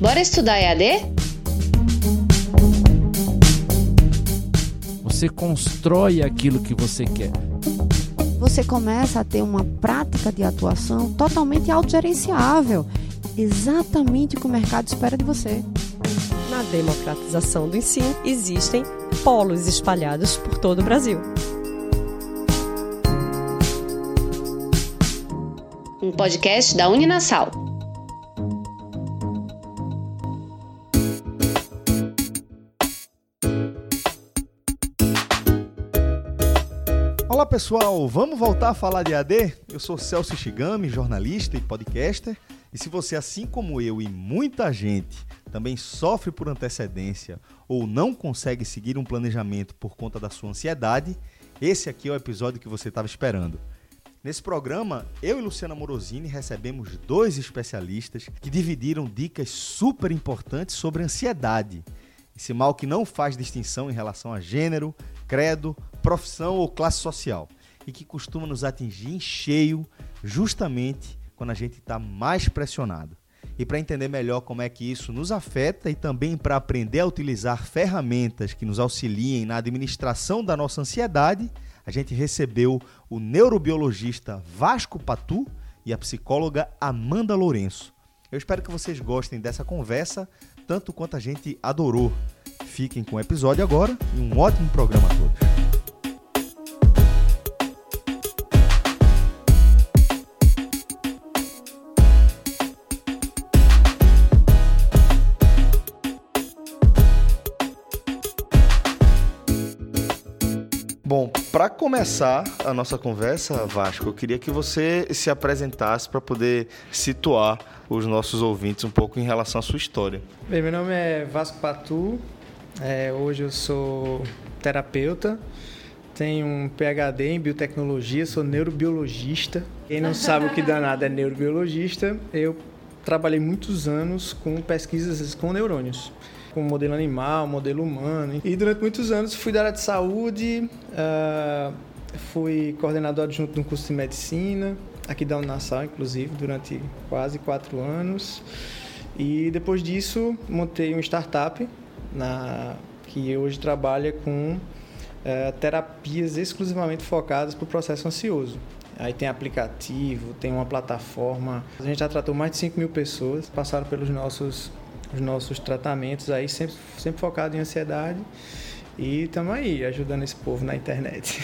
Bora estudar EAD? Você constrói aquilo que você quer. Você começa a ter uma prática de atuação totalmente autogerenciável, exatamente o que o mercado espera de você. Na democratização do ensino, existem polos espalhados por todo o Brasil. Um podcast da Uninasal. Olá pessoal, vamos voltar a falar de AD? Eu sou Celso Shigami, jornalista e podcaster. E se você, assim como eu e muita gente, também sofre por antecedência ou não consegue seguir um planejamento por conta da sua ansiedade, esse aqui é o episódio que você estava esperando. Nesse programa, eu e Luciana Morosini recebemos dois especialistas que dividiram dicas super importantes sobre ansiedade. Esse mal que não faz distinção em relação a gênero, credo, profissão ou classe social e que costuma nos atingir em cheio justamente quando a gente está mais pressionado. E para entender melhor como é que isso nos afeta e também para aprender a utilizar ferramentas que nos auxiliem na administração da nossa ansiedade, a gente recebeu o neurobiologista Vasco Patu e a psicóloga Amanda Lourenço. Eu espero que vocês gostem dessa conversa tanto quanto a gente adorou. Fiquem com o episódio agora e um ótimo programa a todos. Para começar a nossa conversa, Vasco, eu queria que você se apresentasse para poder situar os nossos ouvintes um pouco em relação à sua história. Bem, meu nome é Vasco Patu. É, hoje eu sou terapeuta. Tenho um PhD em biotecnologia, sou neurobiologista. Quem não sabe o que danado é neurobiologista, eu trabalhei muitos anos com pesquisas com neurônios com modelo animal, modelo humano. E durante muitos anos fui da área de saúde, uh, fui coordenador adjunto de um curso de medicina, aqui da Unassal, inclusive, durante quase quatro anos. E depois disso, montei uma startup na, que hoje trabalha com uh, terapias exclusivamente focadas para o processo ansioso. Aí tem aplicativo, tem uma plataforma. A gente já tratou mais de 5 mil pessoas, passaram pelos nossos os nossos tratamentos aí, sempre, sempre focado em ansiedade. E estamos aí, ajudando esse povo na internet.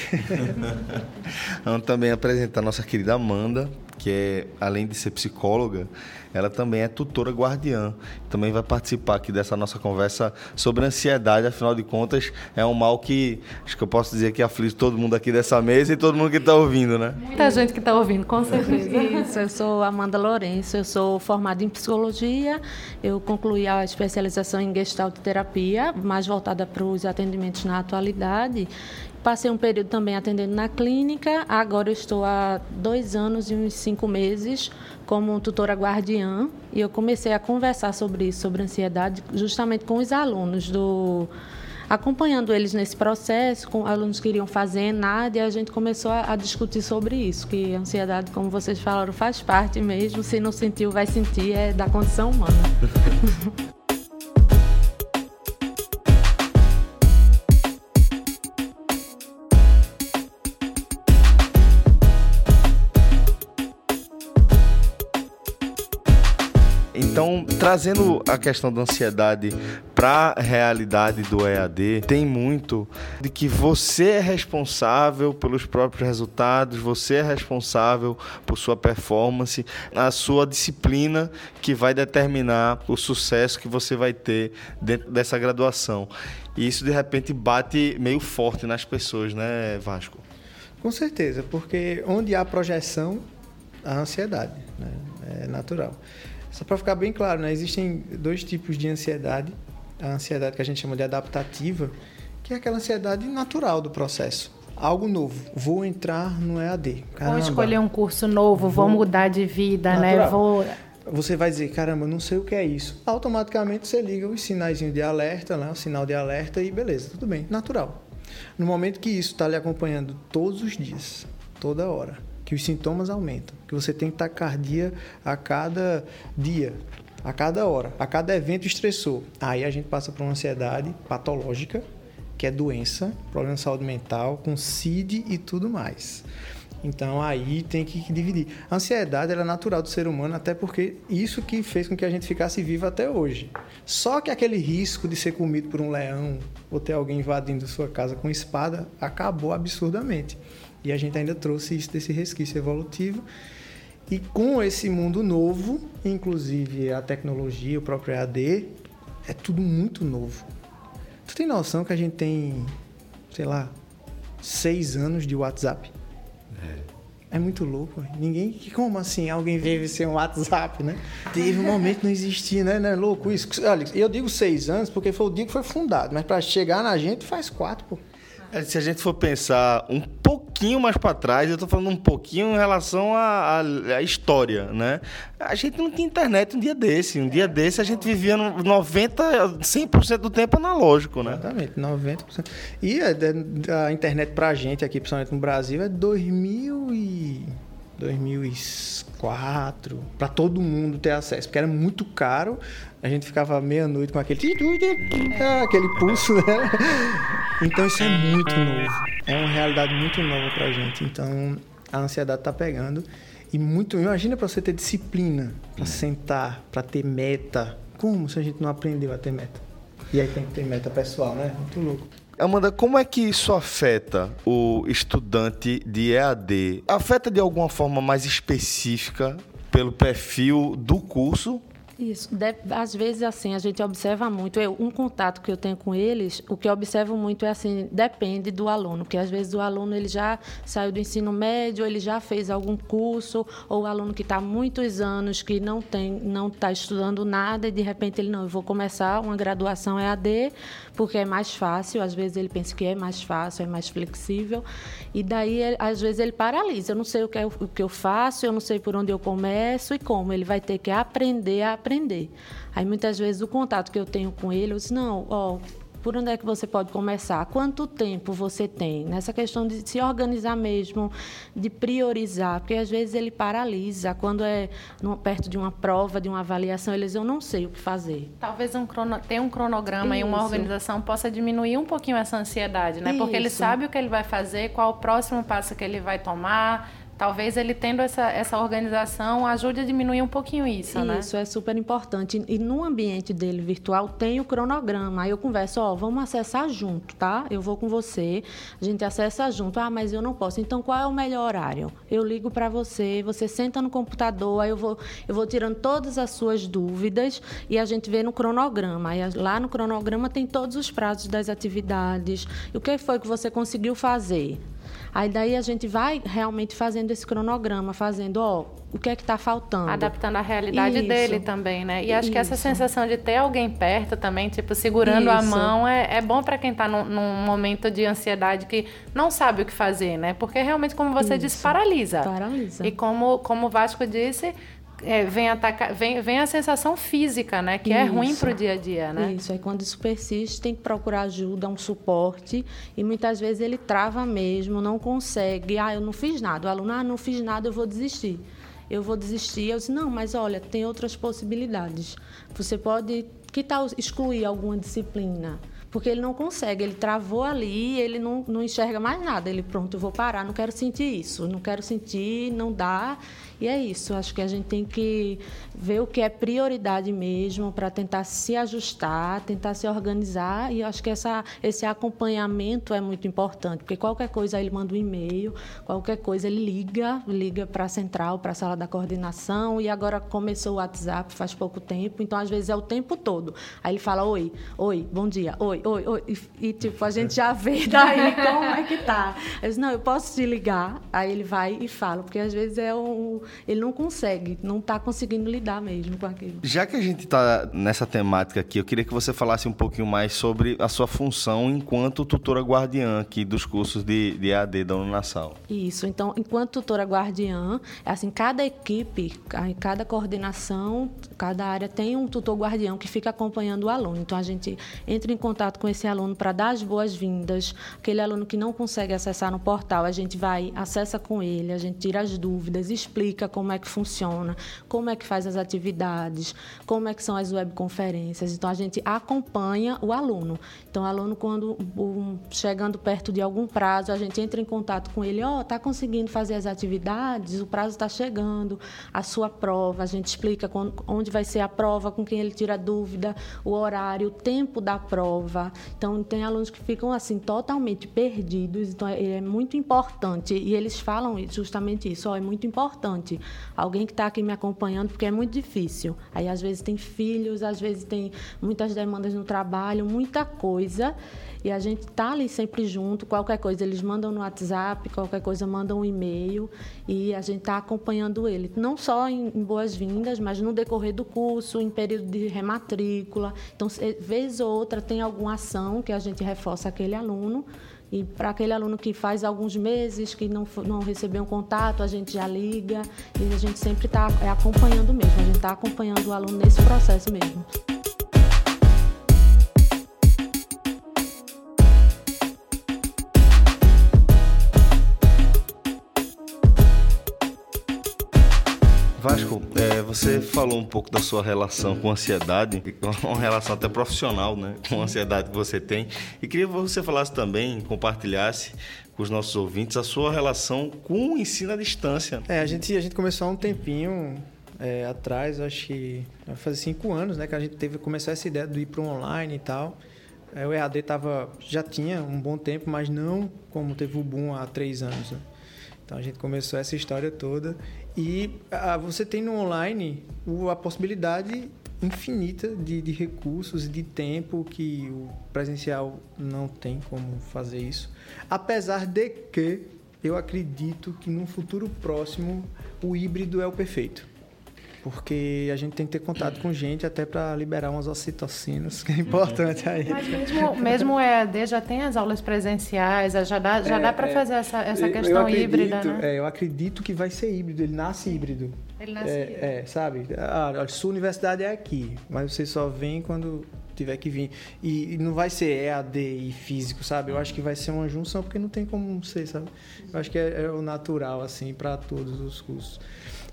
Vamos também apresentar a nossa querida Amanda, que é, além de ser psicóloga, ela também é tutora guardiã. Também vai participar aqui dessa nossa conversa sobre ansiedade, afinal de contas, é um mal que acho que eu posso dizer que aflige todo mundo aqui dessa mesa e todo mundo que está ouvindo, né? Muita gente que está ouvindo, com certeza. Isso, eu sou Amanda Lourenço, eu sou formada em psicologia, eu concluí a especialização em gestalt terapia, mais voltada para os atendimentos na atualidade Passei um período também atendendo na clínica. Agora estou há dois anos e uns cinco meses como tutora guardiã. E eu comecei a conversar sobre isso, sobre ansiedade, justamente com os alunos do acompanhando eles nesse processo, com alunos que iriam fazer nada, e a gente começou a, a, discutir sobre isso, que a ansiedade, como vocês falaram, faz parte mesmo, se não sentiu, vai sentir, é da condição humana. trazendo a questão da ansiedade para a realidade do EAD, tem muito de que você é responsável pelos próprios resultados, você é responsável por sua performance, a sua disciplina que vai determinar o sucesso que você vai ter dentro dessa graduação. E isso de repente bate meio forte nas pessoas, né, Vasco? Com certeza, porque onde há projeção, há ansiedade, né? é natural. Só para ficar bem claro, né? existem dois tipos de ansiedade. A ansiedade que a gente chama de adaptativa, que é aquela ansiedade natural do processo. Algo novo. Vou entrar no EAD. Caramba, vou escolher um curso novo, vou, vou mudar de vida, né? natural. né? Vou você vai dizer, caramba, não sei o que é isso. Automaticamente você liga os sinais de alerta, né? o sinal de alerta e beleza, tudo bem, natural. No momento que isso está lhe acompanhando todos os dias, toda hora, que os sintomas aumentam, que você tem taquicardia a cada dia, a cada hora, a cada evento estressor. Aí a gente passa por uma ansiedade patológica, que é doença, problema de saúde mental, com CID e tudo mais. Então aí tem que dividir. A ansiedade é natural do ser humano, até porque isso que fez com que a gente ficasse vivo até hoje. Só que aquele risco de ser comido por um leão ou ter alguém invadindo sua casa com espada acabou absurdamente. E a gente ainda trouxe isso desse resquício evolutivo. E com esse mundo novo, inclusive a tecnologia, o próprio EAD, é tudo muito novo. Tu tem noção que a gente tem, sei lá, seis anos de WhatsApp? É. É muito louco. Ninguém. Como assim alguém vive sem um WhatsApp, né? Teve um momento que não existia, né? Não é louco isso? Olha, eu digo seis anos porque foi o dia que foi fundado, mas para chegar na gente faz quatro, pô. É, se a gente for pensar um pouquinho mais para trás, eu estou falando um pouquinho em relação à, à, história, né? A gente não tinha internet um dia desse. Um dia desse a gente vivia no 90, 100% do tempo analógico, né? Exatamente, 90%. E a, a internet para a gente aqui, principalmente no Brasil, é 2000 e... 2004, para todo mundo ter acesso, porque era muito caro. A gente ficava meia-noite com aquele aquele pulso, né? Então isso é muito novo. É uma realidade muito nova pra gente. Então a ansiedade tá pegando e muito, imagina para você ter disciplina, para sentar, para ter meta. Como se a gente não aprendeu a ter meta? E aí tem que ter meta pessoal, né? Muito louco. Amanda, como é que isso afeta o estudante de EAD? Afeta de alguma forma mais específica pelo perfil do curso isso. às vezes, assim, a gente observa muito. Eu, um contato que eu tenho com eles, o que eu observo muito é assim, depende do aluno, porque às vezes o aluno ele já saiu do ensino médio, ele já fez algum curso, ou o aluno que está há muitos anos que não tem, não está estudando nada e de repente ele não, eu vou começar uma graduação EAD porque é mais fácil. Às vezes ele pensa que é mais fácil, é mais flexível e daí às vezes ele paralisa. Eu não sei o que, é, o que eu faço, eu não sei por onde eu começo e como. Ele vai ter que aprender a aprender. Aí muitas vezes o contato que eu tenho com ele, eu disse, não, ó, por onde é que você pode começar? Quanto tempo você tem? Nessa questão de se organizar mesmo, de priorizar, porque às vezes ele paralisa. Quando é perto de uma prova, de uma avaliação, ele diz, eu não sei o que fazer. Talvez um crono, ter um cronograma Isso. e uma organização possa diminuir um pouquinho essa ansiedade, né? Isso. Porque ele sabe o que ele vai fazer, qual o próximo passo que ele vai tomar, Talvez ele tendo essa, essa organização ajude a diminuir um pouquinho isso, isso né? Isso é super importante. E no ambiente dele virtual tem o cronograma. Aí eu converso, ó, vamos acessar junto, tá? Eu vou com você, a gente acessa junto. Ah, mas eu não posso. Então qual é o melhor horário? Eu ligo para você, você senta no computador, aí eu vou, eu vou tirando todas as suas dúvidas e a gente vê no cronograma. Aí lá no cronograma tem todos os prazos das atividades. E o que foi que você conseguiu fazer? Aí daí a gente vai realmente fazendo esse cronograma, fazendo, ó, o que é que está faltando. Adaptando a realidade Isso. dele também, né? E acho Isso. que essa sensação de ter alguém perto também, tipo, segurando Isso. a mão, é, é bom para quem está num, num, momento de ansiedade que não sabe o que fazer, né? Porque realmente, como você disse, paralisa. Paralisa. E como, como o Vasco disse, é, vem, atacar, vem, vem a sensação física, né? Que isso. é ruim para o dia a dia, né? Isso, aí quando isso persiste, tem que procurar ajuda, um suporte, e muitas vezes ele trava mesmo, não consegue. Ah, eu não fiz nada. O aluno, ah, não fiz nada, eu vou desistir. Eu vou desistir. Eu disse, não, mas olha, tem outras possibilidades. Você pode, que tal excluir alguma disciplina? porque ele não consegue, ele travou ali, ele não, não enxerga mais nada. Ele, pronto, eu vou parar, não quero sentir isso, não quero sentir, não dá. E é isso, acho que a gente tem que ver o que é prioridade mesmo para tentar se ajustar, tentar se organizar. E acho que essa, esse acompanhamento é muito importante, porque qualquer coisa ele manda um e-mail, qualquer coisa ele liga, liga para a central, para a sala da coordenação. E agora começou o WhatsApp faz pouco tempo, então às vezes é o tempo todo. Aí ele fala: Oi, oi, bom dia, oi, oi, oi. E, e tipo, a gente já vê daí como é que tá. Eu disse, não, eu posso te ligar. Aí ele vai e fala, porque às vezes é um ele não consegue, não está conseguindo lidar mesmo com aquilo. Já que a gente está nessa temática aqui, eu queria que você falasse um pouquinho mais sobre a sua função enquanto tutora guardiã aqui dos cursos de, de AD da Uninassal. Isso, então, enquanto tutora guardiã, assim, cada equipe, cada coordenação, cada área tem um tutor guardião que fica acompanhando o aluno. Então, a gente entra em contato contato com esse aluno para dar as boas-vindas. Aquele aluno que não consegue acessar no portal, a gente vai, acessa com ele, a gente tira as dúvidas, explica como é que funciona, como é que faz as atividades, como é que são as webconferências. Então, a gente acompanha o aluno. Então, o aluno, quando chegando perto de algum prazo, a gente entra em contato com ele, ó, oh, está conseguindo fazer as atividades, o prazo está chegando, a sua prova, a gente explica onde vai ser a prova, com quem ele tira dúvida, o horário, o tempo da prova. Então, tem alunos que ficam assim totalmente perdidos. Então, é, é muito importante e eles falam justamente isso. Ó, é muito importante alguém que está aqui me acompanhando porque é muito difícil. Aí às vezes tem filhos, às vezes tem muitas demandas no trabalho, muita coisa. E a gente tá ali sempre junto. Qualquer coisa eles mandam no WhatsApp, qualquer coisa mandam um e-mail e a gente está acompanhando ele. Não só em, em boas-vindas, mas no decorrer do curso, em período de rematrícula. Então, vez ou outra tem alguma ação que a gente reforça aquele aluno. E para aquele aluno que faz alguns meses que não, não recebeu um contato, a gente já liga e a gente sempre está é, acompanhando mesmo, a gente está acompanhando o aluno nesse processo mesmo. Vasco, você falou um pouco da sua relação com ansiedade, uma relação até profissional, né? Com a ansiedade que você tem. E queria que você falasse também, compartilhasse com os nossos ouvintes a sua relação com o ensino à distância. É, a gente, a gente começou há um tempinho é, atrás, acho que vai fazer cinco anos, né? Que a gente teve começar essa ideia do ir para o online e tal. É, o EAD tava, já tinha um bom tempo, mas não como teve o boom há três anos. Né? Então a gente começou essa história toda e ah, você tem no online a possibilidade infinita de, de recursos e de tempo que o presencial não tem como fazer isso. Apesar de que eu acredito que no futuro próximo o híbrido é o perfeito porque a gente tem que ter contato com gente até para liberar umas ocitocinas, que é importante aí. Mas mesmo, mesmo o EAD já tem as aulas presenciais, já dá, já é, dá para é, fazer essa, essa questão acredito, híbrida, né? É, eu acredito que vai ser híbrido, ele nasce híbrido. Ele nasce é, híbrido. É, sabe? Ah, a sua universidade é aqui, mas você só vem quando tiver que vir. E, e, não vai ser EAD e físico, sabe? Eu acho que vai ser uma junção, porque não tem como ser, sabe? Eu acho que é, é o natural, assim, para todos os cursos.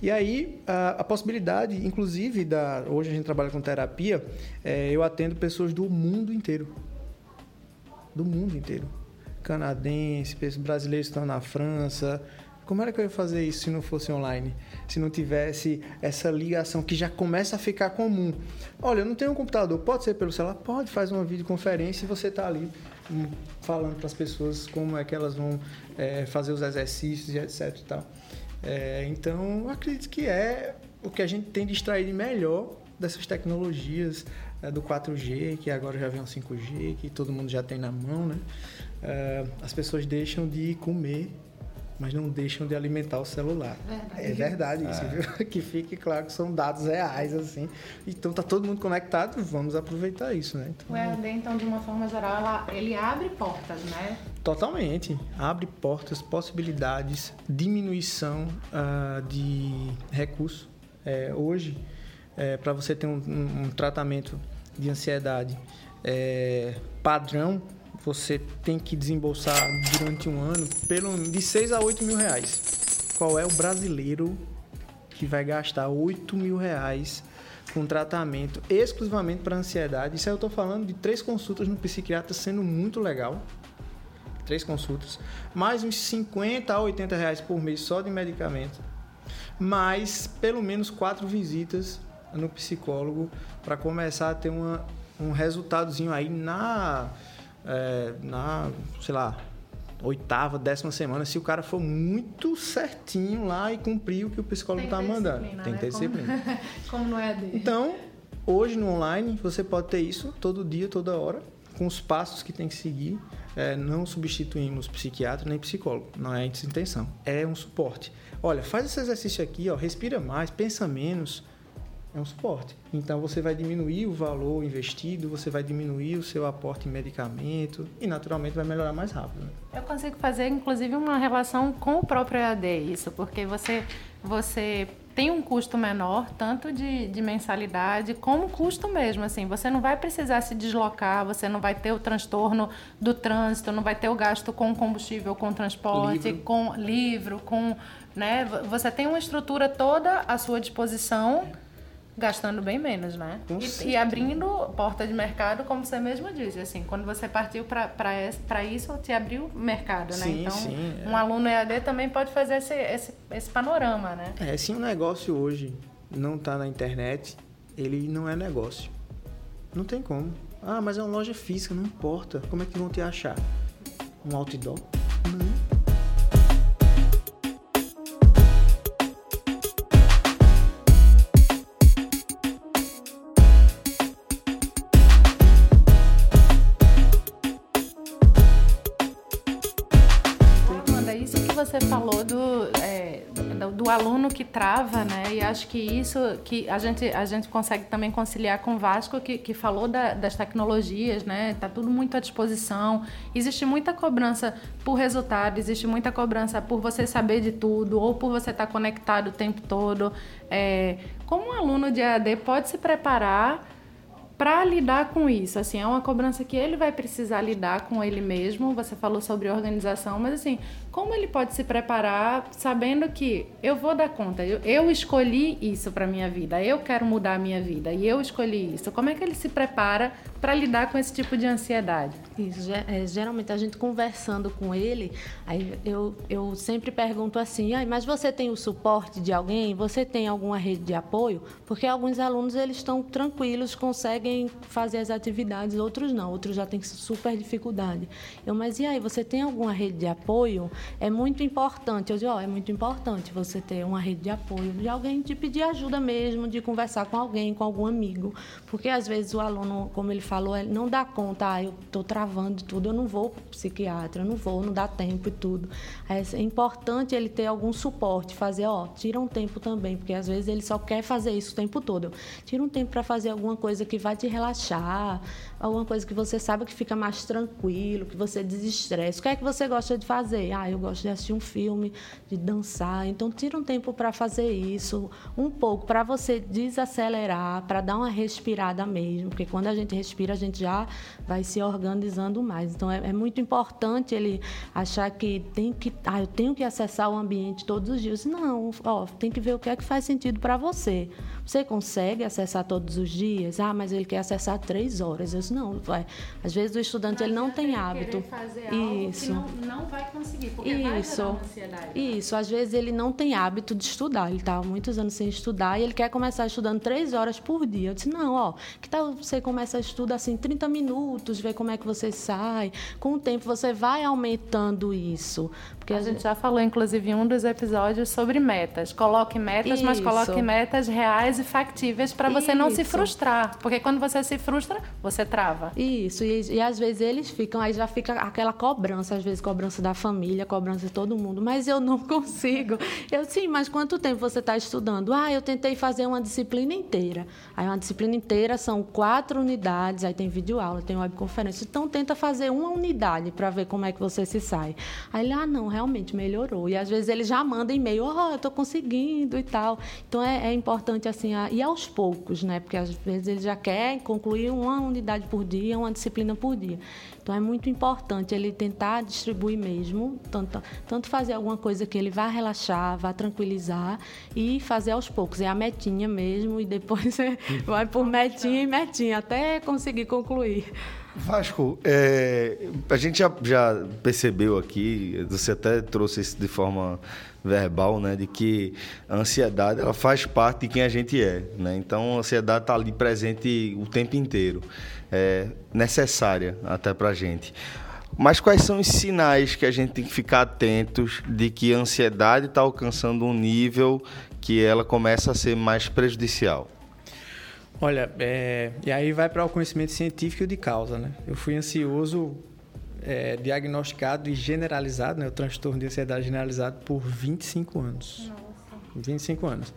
E aí, a, a, possibilidade, inclusive, da, hoje a gente trabalha com terapia, é, eu atendo pessoas do mundo inteiro. Do mundo inteiro. Canadenses, brasileiros que estão na França. Como era que eu ia fazer isso se não fosse online? Se não tivesse essa ligação que já começa a ficar comum. Olha, eu não tenho um computador, pode ser pelo celular? Pode, faz uma videoconferência e você está ali hum, falando para as pessoas como é que elas vão é, fazer os exercícios e etc e tal. É, então, acredito que é o que a gente tem de extrair melhor dessas tecnologias é, do 4G, que agora já vem o 5G, que todo mundo já tem na mão, né? É, as pessoas deixam de comer mas não deixam de alimentar o celular. Verdade. É verdade isso, é. viu? Que fique claro que são dados reais, assim. Então tá todo mundo conectado, vamos aproveitar isso, né? Então, o EAD, então, de uma forma geral, ela, ele abre portas, né? Totalmente. Abre portas, possibilidades, diminuição uh, de recursos. É, hoje, é, para você ter um, um, um, tratamento de ansiedade é, padrão, você tem que desembolsar durante um ano pelo, de 6 a 8 mil reais. Qual é o brasileiro que vai gastar 8 mil reais com tratamento exclusivamente para ansiedade? Isso aí eu estou falando de três consultas no psiquiatra sendo muito legal. Três consultas. Mais uns 50 a 80 reais por mês só de medicamento. Mais pelo menos quatro visitas no psicólogo para começar a ter uma, um resultadozinho aí na é, na, sei lá, oitava, décima semana, se o cara for muito certinho lá e cumprir o que o psicólogo está mandando. Tem que né? ter disciplina. Como, como não é dele. Então, hoje no online, você pode ter isso todo dia, toda hora, com os passos que tem que seguir. É, não substituímos psiquiatra nem psicólogo, não é a intenção. É um suporte. Olha, faz esse exercício aqui, ó, respira mais, pensa menos é um suporte. Então você vai diminuir o valor investido, você vai diminuir o seu aporte em medicamento e naturalmente vai melhorar mais rápido. Né? Eu consigo fazer inclusive uma relação com o próprio EAD isso, porque você você tem um custo menor, tanto de, de mensalidade como custo mesmo. Assim, você não vai precisar se deslocar, você não vai ter o transtorno do trânsito, não vai ter o gasto com combustível, com transporte, livro. com livro, com. Né? Você tem uma estrutura toda à sua disposição gastando bem menos, né? E, e, abrindo porta de mercado, como você mesmo disse, assim, quando você partiu para isso, te abriu mercado, né? Sim, então, sim, é. um aluno EAD também pode fazer esse, esse, esse panorama, né? É, se um negócio hoje não está na internet, ele não é negócio. Não tem como. Ah, mas é uma loja física, não importa. Como é que vão te achar? Um outdoor? Trava, né? E acho que isso que a gente, a gente consegue também conciliar com o Vasco, que, que falou da, das tecnologias, né? Tá tudo muito à disposição. Existe muita cobrança por resultado, existe muita cobrança por você saber de tudo, ou por você estar conectado o tempo todo. É, como um aluno de AD pode se preparar para lidar com isso, assim, é uma cobrança que ele vai precisar lidar com ele mesmo. Você falou sobre organização, mas assim, como ele pode se preparar sabendo que eu vou dar conta, eu, eu escolhi isso para minha vida, eu quero mudar a minha vida e eu escolhi isso. Como é que ele se prepara para lidar com esse tipo de ansiedade? Isso, é, geralmente a gente conversando com ele, aí eu, eu sempre pergunto assim, ah, mas você tem o suporte de alguém? Você tem alguma rede de apoio? Porque alguns alunos eles estão tranquilos, conseguem fazer as atividades, outros não, outros já têm super dificuldade. Eu, mas e aí, você tem alguma rede de apoio? É muito importante, eu digo, oh, é muito importante você ter uma rede de apoio, de alguém te pedir ajuda mesmo, de conversar com alguém, com algum amigo, porque às vezes o aluno, como ele falou, não dá conta, ah, eu estou travando tudo, eu não vou para psiquiatra, eu não vou, não dá tempo e tudo. É importante ele ter algum suporte, fazer, ó, tira um tempo também, porque às vezes ele só quer fazer isso o tempo todo. Tira um tempo para fazer alguma coisa que vai te relaxar, alguma coisa que você sabe que fica mais tranquilo, que você desestresse. O que é que você gosta de fazer? Ah, eu gosto de assistir um filme, de dançar. Então, tira um tempo para fazer isso, um pouco, para você desacelerar, para dar uma respirada mesmo, porque quando a gente respira, a gente já vai se organizando mais. Então, é, é muito importante ele achar que tem que, ah, eu tenho que acessar o ambiente todos os dias. Não, ó, tem que ver o que é que faz sentido para você. Você consegue acessar todos os dias? Ah, mas ele quer acessar três horas. Eu disse, não, vai. Às vezes o estudante ele não tem hábito. Isso. Não, não, vai conseguir, porque isso. vai ansiedade. Isso. Às vezes ele não tem hábito de estudar. Ele está há muitos anos sem estudar e ele quer começar estudando três horas por dia. Eu disse, não, ó, que tal você começa a estudar assim 30 minutos, ver como é que você sai. Com o tempo você vai aumentando isso. Porque a, a gente já falou, inclusive, em um dos episódios sobre metas. Coloque metas, isso. mas coloque metas reais e factíveis para você não se frustrar. Porque quando você se frustra, você trava. Isso, e, e às vezes eles ficam, aí já fica aquela cobrança, às vezes cobrança da família, cobrança de todo mundo. Mas eu não consigo. Eu, sim, mas quanto tempo você está estudando? Ah, eu tentei fazer uma disciplina inteira. Aí uma disciplina inteira são quatro unidades, aí tem videoaula, tem webconferência. Então tenta fazer uma unidade para ver como é que você se sai. Aí ele, ah, não, realmente melhorou. E às vezes ele já manda e-mail, oh, eu estou conseguindo e tal. Então é, é, importante assim, a, e aos poucos, né? Porque às vezes ele já quer concluir uma unidade por dia, uma disciplina por dia. Então é muito importante ele tentar distribuir mesmo, tanto, tanto fazer alguma coisa que ele vá relaxar, vá tranquilizar e fazer aos poucos. É a metinha mesmo e depois vai por metinha e metinha até conseguir concluir. Vasco, é, a gente já, já, percebeu aqui, você até trouxe isso de forma verbal, né, de que a ansiedade ela faz parte de quem a gente é, né? Então a ansiedade está ali presente o tempo inteiro, é necessária até para a gente. Mas quais são os sinais que a gente tem que ficar atentos de que a ansiedade está alcançando um nível que ela começa a ser mais prejudicial? Olha, é, e aí vai para o conhecimento científico de causa, né? Eu fui ansioso é, diagnosticado e generalizado, né? O transtorno de ansiedade generalizado por 25 anos. Nossa. 25 anos.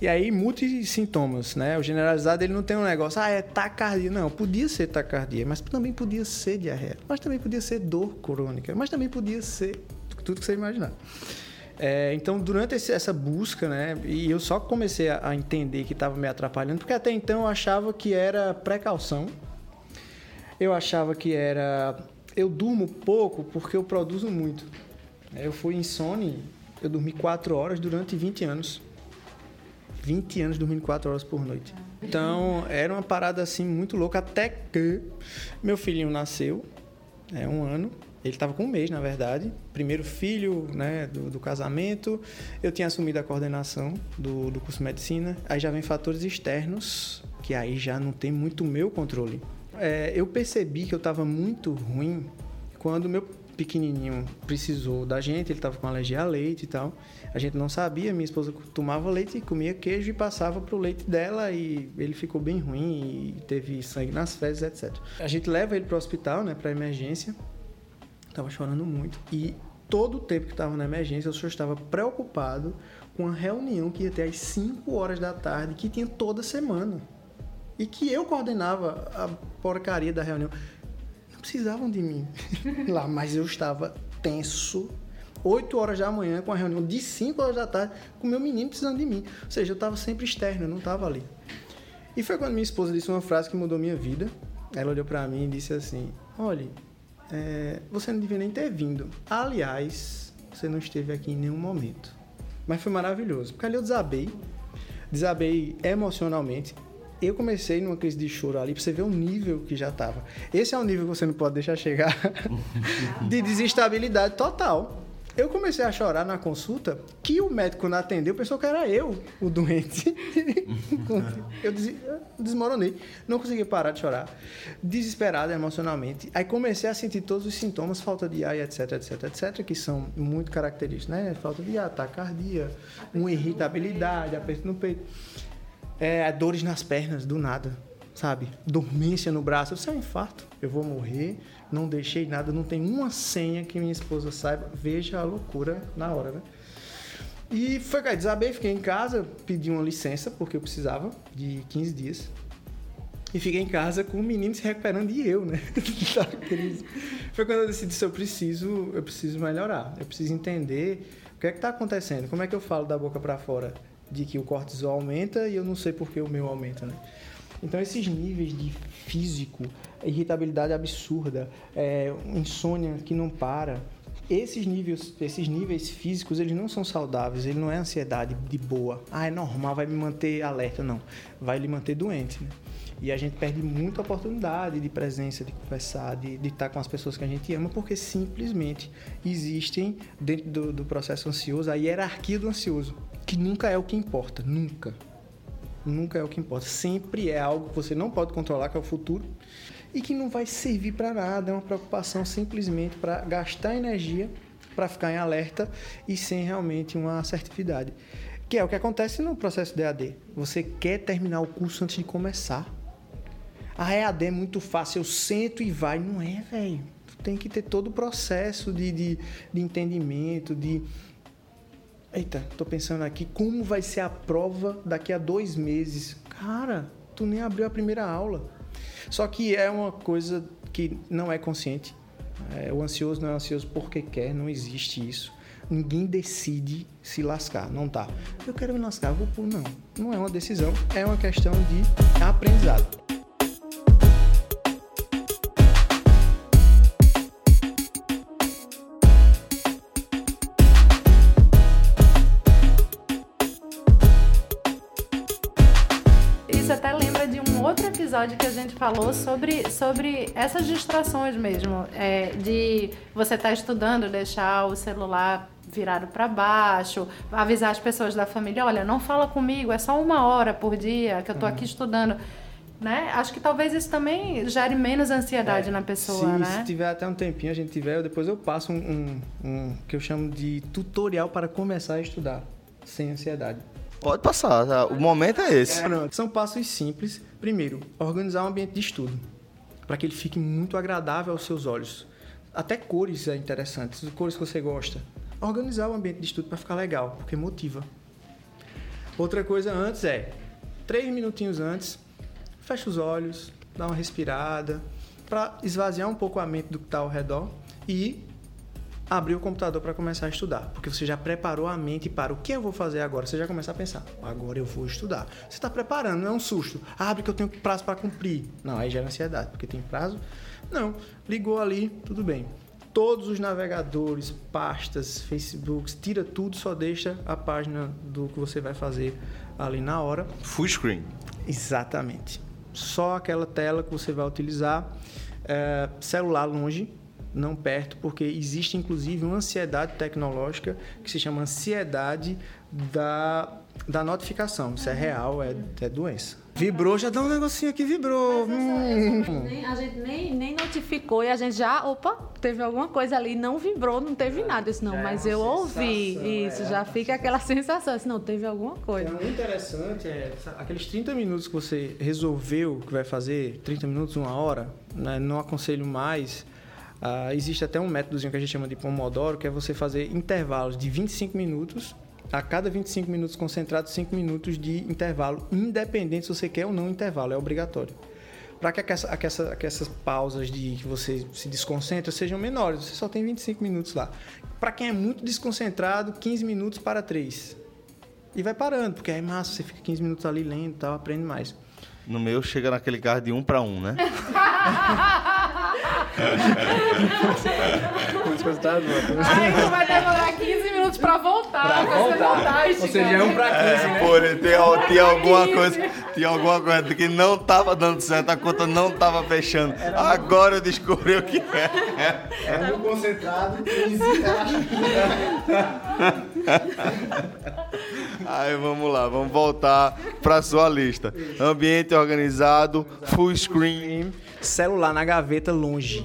E aí, muitos sintomas, né? O generalizado, ele não tem um negócio, ah, é taquicardia. Não, podia ser taquicardia, mas também podia ser diarreia. Mas também podia ser dor crônica. Mas também podia ser tudo que você imaginar. É, então, durante esse, essa busca, né, e eu só comecei a, a entender que estava me atrapalhando, porque até então eu achava que era precaução, eu achava que era. Eu durmo pouco porque eu produzo muito. Eu fui insone, eu dormi 4 horas durante 20 anos. 20 anos dormindo 4 horas por noite. Então, era uma parada assim muito louca, até que meu filhinho nasceu, é um ano, ele estava com um mês, na verdade. Primeiro filho né, do, do, casamento. Eu tinha assumido a coordenação do, do curso de medicina. Aí já vem fatores externos, que aí já não tem muito meu controle. É, eu percebi que eu estava muito ruim quando meu pequenininho precisou da gente. Ele estava com alergia a leite e tal. A gente não sabia. Minha esposa tomava leite, comia queijo e passava para o leite dela. E ele ficou bem ruim e teve sangue nas fezes, etc. A gente leva ele para o hospital, né, para emergência. Estava chorando muito. E todo o tempo que estava na emergência, eu só estava preocupado com a reunião que ia ter às 5 horas da tarde, que tinha toda semana. E que eu coordenava a porcaria da reunião. Não precisavam de mim lá, mas eu estava tenso. 8 horas da manhã com a reunião de 5 horas da tarde, com meu menino precisando de mim. Ou seja, eu estava sempre externo, eu não estava ali. E foi quando minha esposa disse uma frase que mudou minha vida. Ela olhou para mim e disse assim: Olha, é, você não devia nem ter vindo. Aliás, você não esteve aqui em nenhum momento. Mas foi maravilhoso, porque ali eu desabei, desabei emocionalmente. Eu comecei numa crise de choro ali, pra você ver o nível que já tava. Esse é o nível que você não pode deixar chegar de desestabilidade total. Eu comecei a chorar na consulta que o médico quando atendeu pensou que era eu o doente. eu desmoronei, não consegui parar de chorar, desesperado emocionalmente. Aí comecei a sentir todos os sintomas, falta de ar, etc, etc, etc, que são muito característicos, né? Falta de ar, taquicardia, uma irritabilidade, aperto no peito, é, dores nas pernas do nada, sabe? Dormência no braço, isso é um infarto, eu vou morrer não deixei nada, não tem uma senha que minha esposa saiba. Veja a loucura na hora, né? E foi, cara, desabei, fiquei em casa, pedi uma licença, porque eu precisava, de 15 dias. E fiquei em casa com o menino se recuperando e eu, né? da crise. Foi quando eu decidi se eu preciso, eu preciso melhorar. Eu preciso entender o que é que está acontecendo. Como é que eu falo da boca para fora de que o cortisol aumenta e eu não sei por que o meu aumenta, né? Então esses níveis de físico, irritabilidade absurda, é, insônia que não para, esses níveis, esses níveis físicos, eles não são saudáveis, ele não é ansiedade de boa. Ah, é normal, vai me manter alerta. Não, vai lhe manter doente, né? E a gente perde muita oportunidade de presença, de conversar, de, de estar com as pessoas que a gente ama, porque simplesmente existem, dentro do, do processo ansioso, a hierarquia do ansioso, que nunca é o que importa, nunca nunca é o que importa. Sempre é algo que você não pode controlar, que é o futuro, e que não vai servir para nada. É uma preocupação simplesmente para gastar energia, para ficar em alerta e sem realmente uma assertividade. Que é o que acontece no processo de AD. Você quer terminar o curso antes de começar. A EAD é muito fácil, eu sento e vai. Não é, velho. Tem que ter todo o processo de, de, de entendimento, de Eita, tô pensando aqui, como vai ser a prova daqui a dois meses? Cara, tu nem abriu a primeira aula. Só que é uma coisa que não é consciente. É, o ansioso não é ansioso porque quer, não existe isso. Ninguém decide se lascar, não tá. Eu quero me lascar, vou por não. Não é uma decisão, é uma questão de aprendizado. Episódio que a gente falou sobre, sobre essas distrações mesmo. É, de você estar tá estudando, deixar o celular virado para baixo, avisar as pessoas da família, olha, não fala comigo, é só uma hora por dia que eu tô aqui uhum. estudando. Né? Acho que talvez isso também gere menos ansiedade é, na pessoa, se, né? Se tiver até um tempinho, a gente tiver, depois eu passo um, um, um que eu chamo de tutorial para começar a estudar sem ansiedade. Pode passar, tá? o momento é esse. São passos simples. Primeiro, organizar um ambiente de estudo, para que ele fique muito agradável aos seus olhos. Até cores é interessante, cores que você gosta. Organizar o ambiente de estudo para ficar legal, porque motiva. Outra coisa antes é, três minutinhos antes, fecha os olhos, dá uma respirada, para esvaziar um pouco a mente do que está ao redor e abrir o computador para começar a estudar, porque você já preparou a mente para o que eu vou fazer agora. Você já começa a pensar, agora eu vou estudar. Você está preparando, não é um susto. Abre que eu tenho prazo para cumprir. Não, aí gera ansiedade, porque tem prazo. Não, ligou ali, tudo bem. Todos os navegadores, pastas, Facebooks, tira tudo, só deixa a página do que você vai fazer ali na hora. Full screen. Exatamente. Só aquela tela que você vai utilizar. É, celular longe, não perto, porque existe inclusive uma ansiedade tecnológica que se chama ansiedade da, da notificação. Isso é real, é, é doença. Vibrou, já dá um negocinho aqui, vibrou. Hum. Nem- a gente nem, nem notificou e a gente já, opa, teve alguma coisa ali, não vibrou, não teve nada. Eu disse, não, é mas eu ouvi. Isso, é. já fica aquela sensação. Disse, não, teve alguma É coisa. muito interessante, é, aqueles 30 minutos que você resolveu que vai fazer, 30 minutos, uma hora, né, não aconselho mais. Ah, existe até um métodozinho que a gente chama de Pomodoro, que é você fazer intervalos de 25 minutos, a cada 25 minutos concentrado, 5 minutos de intervalo, independente se você quer ou não intervalo, é obrigatório. Para que, essa- que essa- que essas pausas de que você se desconcentra sejam menores, você só tem 25 minutos lá. Para quem é muito desconcentrado, 15 minutos para 3. E vai parando, porque é massa, você fica 15 minutos ali lendo e tal, aprende mais. No meu chega naquele carro de um para um, né? Aí tu vai demorar 15 minutos pra voltar. Pra você voltar, Ou seja, é um para 15, né? Por tem, tinha alguma coisa, tinha alguma coisa que não tava dando certo, a conta não tava fechando. Agora eu descobri o que é. É um concentrado, 15, Aí vamos lá, vamos voltar para sua lista. Ambiente organizado, full screen. Celular na gaveta longe.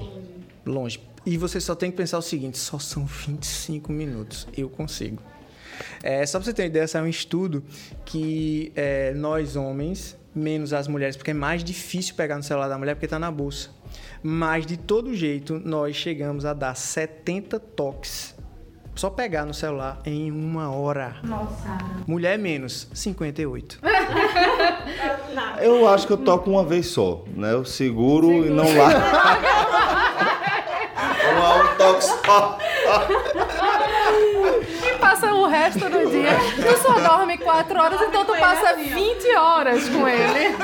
Longe. E você só tem que pensar o seguinte: só são 25 minutos. Eu consigo. É, só pra você ter uma ideia, é um estudo que é, nós homens, menos as mulheres, porque é mais difícil pegar no celular da mulher porque tá na bolsa. Mas de todo jeito, nós chegamos a dar 70 toques. Só pegar no celular em uma hora. Nossa. Mulher menos, 58. Eu acho que eu toco uma vez só, né? Eu seguro, e não largo. Uma, um toque só. E passa o resto do dia. Tu só dorme 4 horas, então tu passa 20 horas com ele.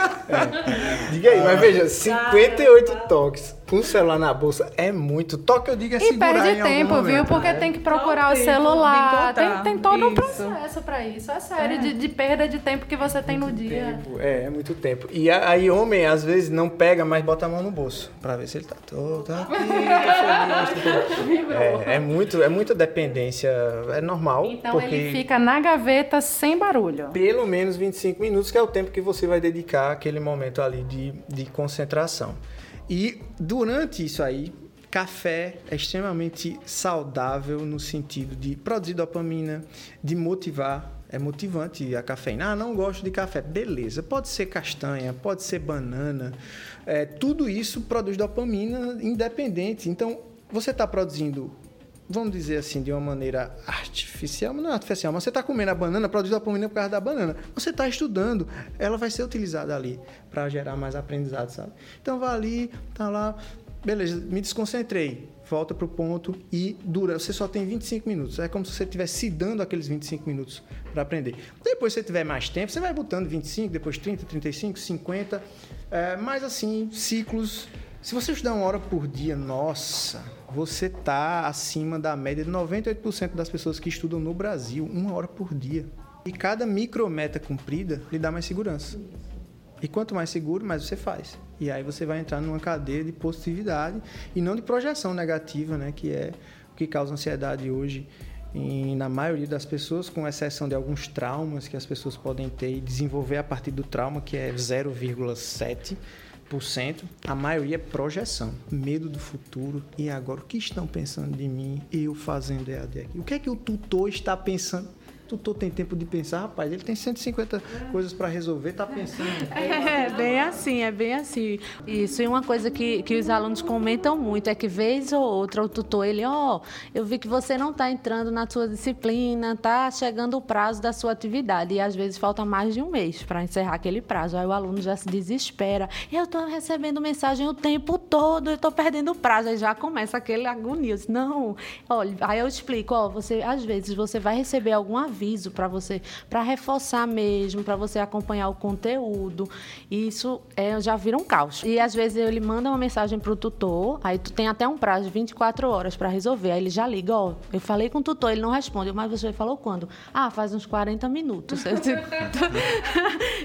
Diga aí, mas veja, 58 toques com o celular na bolsa é muito. Toque, eu digo, é E segurar perde em algum tempo, viu? Porque né? tem que procurar o tempo, celular. Tem, tem todo um Isso. processo pra isso. É sério, de, de perda de tempo que você tem no dia. Tempo, É, é muito tempo. E aí homem, às vezes, não pega, mas bota a mão no bolso. Pra ver se ele tá todo aqui, tá tá feliz. É, é, muito, é muita dependência. É normal. Então porque ele fica na gaveta sem barulho. pelo menos 25 minutos, que é o tempo que você vai dedicar àquele momento ali de, de concentração. E durante isso aí, café é extremamente saudável no sentido de produzir dopamina, de motivar. É motivante a cafeína. Ah, não gosto de café. Beleza, pode ser castanha, pode ser banana. É, tudo isso produz dopamina independente. Então, você está produzindo vamos dizer assim, de uma maneira artificial, não é artificial, mas você está comendo a banana, produz dopamina por causa da banana. Você está estudando, ela vai ser utilizada ali para gerar mais aprendizado, sabe? Então vai ali, tá lá, beleza, me desconcentrei, volta pro ponto e dura. Você só tem 25 minutos. É como se você estivesse se dando aqueles 25 minutos para aprender. Depois, se você tiver mais tempo, você vai botando 25, depois 30, 35, 50, é, mas assim, ciclos. Se você estudar uma hora por dia, nossa, você tá acima da média de 98% das pessoas que estudam no Brasil, uma hora por dia. E cada micrometa cumprida lhe dá mais segurança. E quanto mais seguro, mais você faz. E aí você vai entrar numa cadeia de positividade e não de projeção negativa, né? Que é o que causa ansiedade hoje em, na maioria das pessoas, com exceção de alguns traumas que as pessoas podem ter e desenvolver a partir do trauma, que é 0,7%. A maioria é projeção, medo do futuro. E agora, o que estão pensando de mim, eu fazendo EAD aqui? O que é que o tutor está pensando? Tutor tem tempo de pensar, rapaz? Ele tem 150 é. coisas para resolver, tá pensando. É, bem assim, é bem assim. Isso, e uma coisa que, que os alunos comentam muito é que vez ou outra o tutor, ele, ó, oh, eu vi que você não está entrando na sua disciplina, tá chegando o prazo da sua atividade. E às vezes falta mais de um mês para encerrar aquele prazo. Aí o aluno já se desespera. Eu estou recebendo mensagem o tempo todo, eu estou perdendo o prazo. Aí já começa aquele agonia. Não, olha, aí eu explico, ó, você, às vezes você vai receber algum aviso para você, para reforçar mesmo, para você acompanhar o conteúdo. E isso é, já vira um caos. E às vezes ele manda uma mensagem para o tutor, aí tu tem até um prazo de 24 horas para resolver. Aí ele já liga, ó, eu falei com o tutor, ele não responde, mas você falou quando? Ah, faz uns 40 minutos.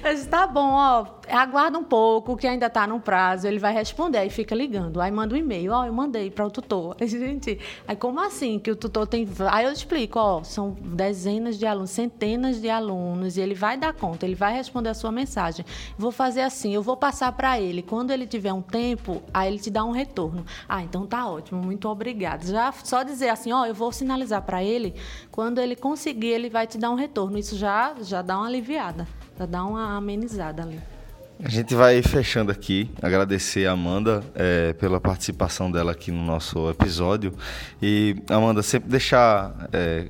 Eu disse, tá bom, ó, aguarda um pouco, que ainda está no prazo, ele vai responder, aí fica ligando. Aí manda um e-mail, ó, eu mandei para o tutor. Gente, aí como assim que o tutor tem. Aí eu explico, ó, são dezenas de alunos, centenas de alunos, e ele vai dar conta, ele vai responder a sua mensagem. Vou fazer assim, eu vou passar para ele. Quando ele tiver um tempo, aí ele te dá um retorno. Ah, então tá ótimo, muito obrigado. Já só dizer assim, ó, eu vou sinalizar para ele, quando ele conseguir, ele vai te dar um retorno. Isso já, já dá uma aliviada, já dá uma amenizada ali. A gente vai fechando aqui, agradecer a Amanda é, pela participação dela aqui no nosso episódio. E, Amanda, sempre deixar é,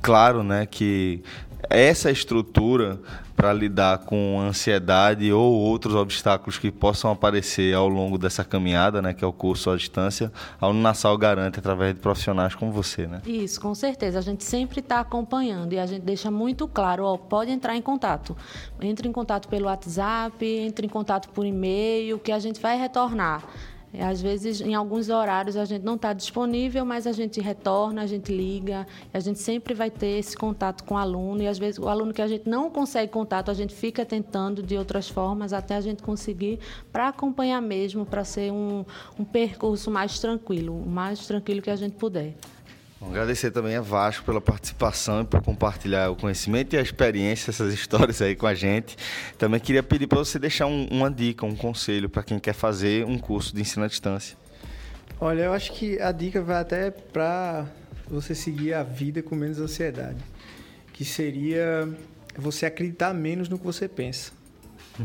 claro né, que essa estrutura para lidar com ansiedade ou outros obstáculos que possam aparecer ao longo dessa caminhada, né, que é o curso à distância, a Uninasal garante através de profissionais como você, né? Isso, com certeza. A gente sempre está acompanhando e a gente deixa muito claro, ó, pode entrar em contato. Entre em contato pelo WhatsApp, entre em contato por e-mail, que a gente vai retornar. Às vezes, em alguns horários, a gente não está disponível, mas a gente retorna, a gente liga, a gente sempre vai ter esse contato com o aluno. E às vezes, o aluno que a gente não consegue contato, a gente fica tentando de outras formas até a gente conseguir para acompanhar mesmo, para ser um, um percurso mais tranquilo, o mais tranquilo que a gente puder. Agradecer também a Vasco pela participação e por compartilhar o conhecimento e a experiência, essas histórias aí com a gente. Também queria pedir para você deixar um, uma dica, um conselho para quem quer fazer um curso de ensino à distância. Olha, eu acho que a dica vai até para você seguir a vida com menos ansiedade, que seria você acreditar menos no que você pensa.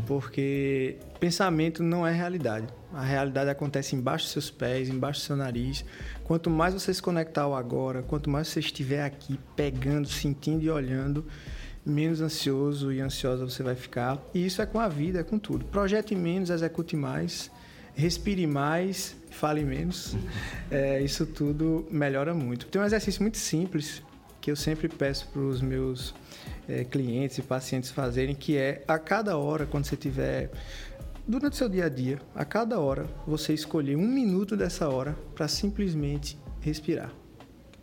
Porque pensamento não é realidade. A realidade acontece embaixo dos seus pés, embaixo do seu nariz. Quanto mais você se conectar ao agora, quanto mais você estiver aqui pegando, sentindo e olhando, menos ansioso e ansiosa você vai ficar. E isso é com a vida, é com tudo. Projete menos, execute mais, respire mais, fale menos. É, isso tudo melhora muito. Tem um exercício muito simples que eu sempre peço para os meus é, clientes e pacientes fazerem, que é a cada hora, quando você tiver durante o seu dia a dia, a cada hora, você escolher um minuto dessa hora para simplesmente respirar.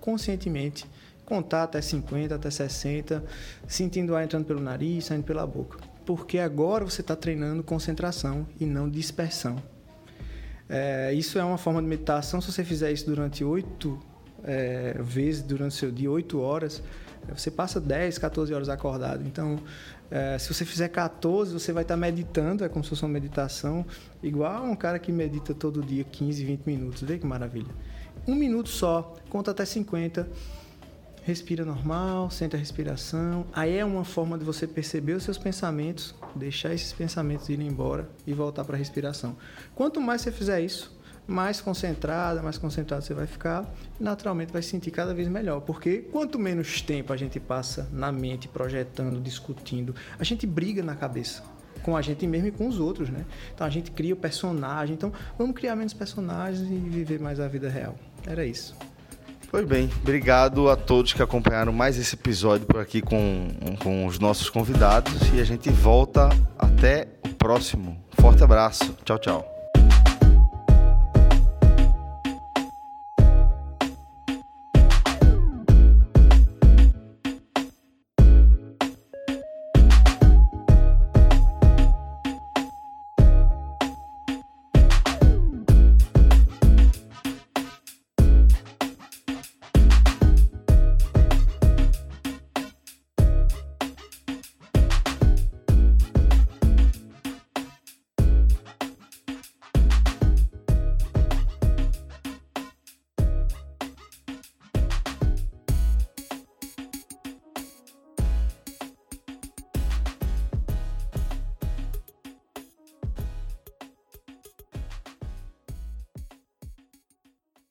Conscientemente, contar até 50, até 60, sentindo o ar entrando pelo nariz, saindo pela boca. Porque agora você está treinando concentração e não dispersão. É, isso é uma forma de meditação. Se você fizer isso durante oito é, vezes durante o seu dia, oito horas, você passa 10, 14 horas acordado. Então, é, se você fizer 14, você vai estar meditando, é como se fosse uma meditação, igual um cara que medita todo dia 15, 20 minutos. Vê que maravilha. Um minuto só, conta até 50, respira normal, sente a respiração. Aí é uma forma de você perceber os seus pensamentos, deixar esses pensamentos irem embora e voltar para a respiração. Quanto mais você fizer isso, mais concentrada, mais concentrado você vai ficar, naturalmente vai se sentir cada vez melhor, porque quanto menos tempo a gente passa na mente projetando, discutindo, a gente briga na cabeça com a gente mesmo e com os outros, né? Então a gente cria o personagem, então vamos criar menos personagens e viver mais a vida real. Era isso. Pois bem, obrigado a todos que acompanharam mais esse episódio por aqui com, com os nossos convidados e a gente volta até o próximo. Forte abraço. Tchau, tchau.